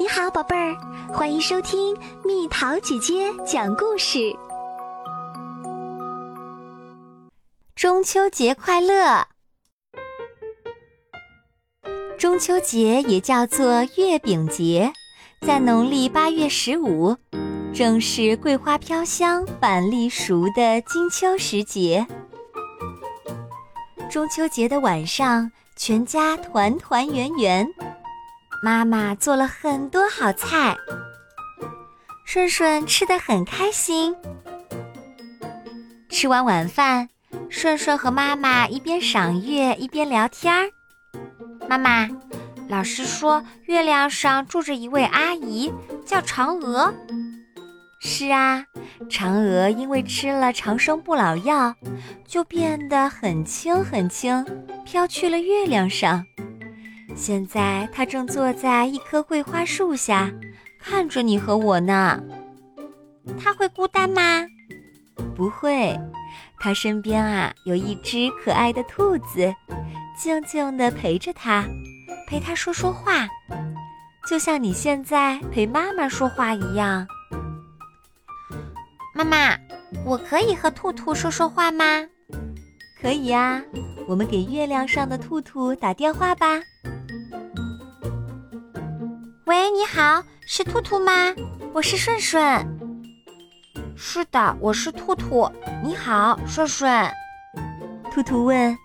你好，宝贝儿，欢迎收听蜜桃姐姐讲故事。中秋节快乐！中秋节也叫做月饼节，在农历八月十五，正是桂花飘香、板栗熟的金秋时节。中秋节的晚上，全家团团圆圆。妈妈做了很多好菜，顺顺吃的很开心。吃完晚饭，顺顺和妈妈一边赏月一边聊天儿。妈妈，老师说月亮上住着一位阿姨，叫嫦娥。是啊，嫦娥因为吃了长生不老药，就变得很轻很轻，飘去了月亮上。现在他正坐在一棵桂花树下，看着你和我呢。他会孤单吗？不会，他身边啊有一只可爱的兔子，静静地陪着他，陪他说说话，就像你现在陪妈妈说话一样。妈妈，我可以和兔兔说说话吗？可以呀，我们给月亮上的兔兔打电话吧。喂，你好，是兔兔吗？我是顺顺。是的，我是兔兔。你好，顺顺。兔兔问：“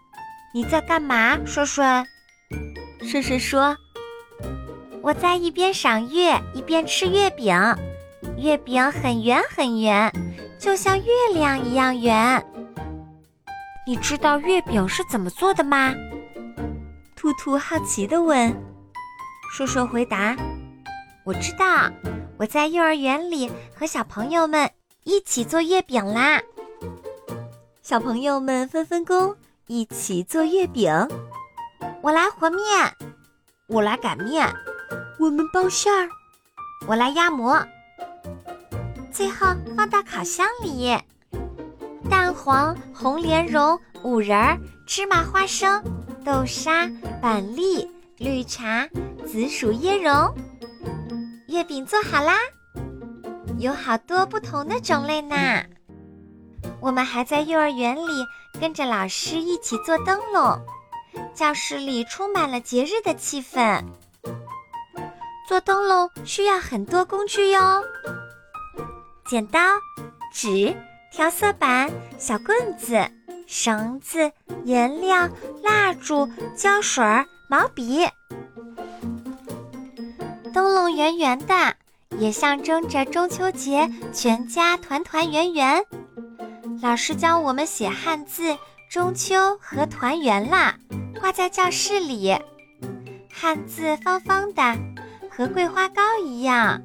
你在干嘛？”顺顺。顺顺说：“我在一边赏月，一边吃月饼。月饼很圆很圆，就像月亮一样圆。你知道月饼是怎么做的吗？”兔兔好奇地问。叔叔回答。我知道，我在幼儿园里和小朋友们一起做月饼啦。小朋友们分分工，一起做月饼。我来和面，我来擀面，我们包馅儿，我来压模，最后放到烤箱里。蛋黄、红莲蓉、五仁儿、芝麻花生、豆沙、板栗、绿茶、紫薯椰蓉。月饼做好啦，有好多不同的种类呢。我们还在幼儿园里跟着老师一起做灯笼，教室里充满了节日的气氛。做灯笼需要很多工具哟：剪刀、纸、调色板、小棍子、绳子、颜料、蜡烛、胶水、毛笔。灯笼圆圆的，也象征着中秋节全家团团圆圆。老师教我们写汉字“中秋”和“团圆”啦，挂在教室里。汉字方方的，和桂花糕一样。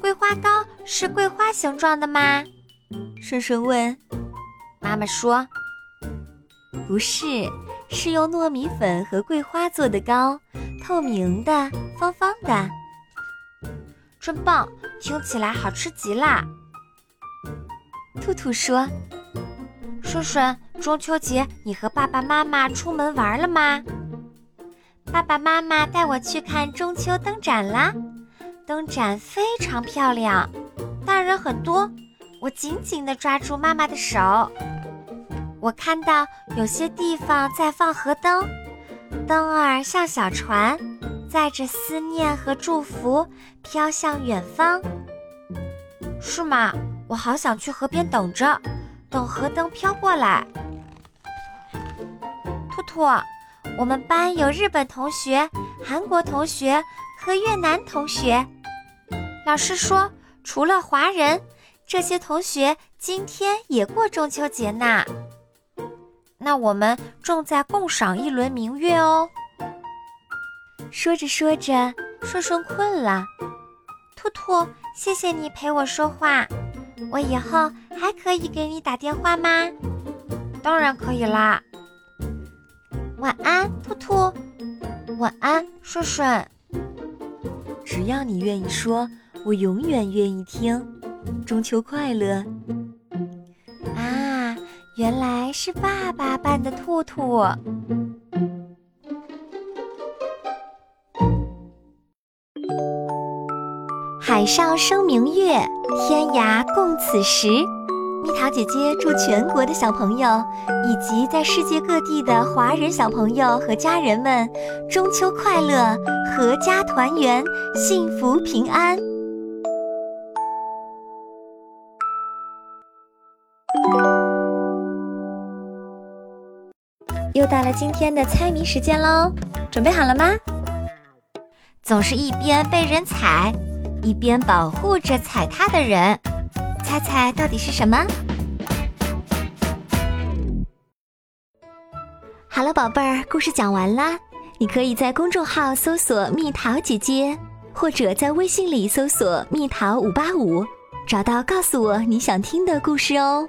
桂花糕是桂花形状的吗？顺顺问。妈妈说：“不是，是用糯米粉和桂花做的糕，透明的。”方方的，真棒！听起来好吃极了。兔兔说：“顺顺，中秋节你和爸爸妈妈出门玩了吗？”爸爸妈妈带我去看中秋灯展啦，灯展非常漂亮，大人很多，我紧紧地抓住妈妈的手。我看到有些地方在放河灯，灯儿像小船。载着思念和祝福飘向远方，是吗？我好想去河边等着，等河灯飘过来。兔兔，我们班有日本同学、韩国同学和越南同学。老师说，除了华人，这些同学今天也过中秋节呢。那我们正在共赏一轮明月哦。说着说着，顺顺困了。兔兔，谢谢你陪我说话。我以后还可以给你打电话吗？当然可以啦。晚安，兔兔。晚安，顺顺。只要你愿意说，我永远愿意听。中秋快乐！啊，原来是爸爸扮的兔兔。海上生明月，天涯共此时。蜜桃姐姐祝全国的小朋友，以及在世界各地的华人小朋友和家人们，中秋快乐，阖家团圆，幸福平安。又到了今天的猜谜时间喽，准备好了吗？总是一边被人踩，一边保护着踩他的人。猜猜到底是什么？好了，宝贝儿，故事讲完啦。你可以在公众号搜索“蜜桃姐姐”，或者在微信里搜索“蜜桃五八五”，找到告诉我你想听的故事哦。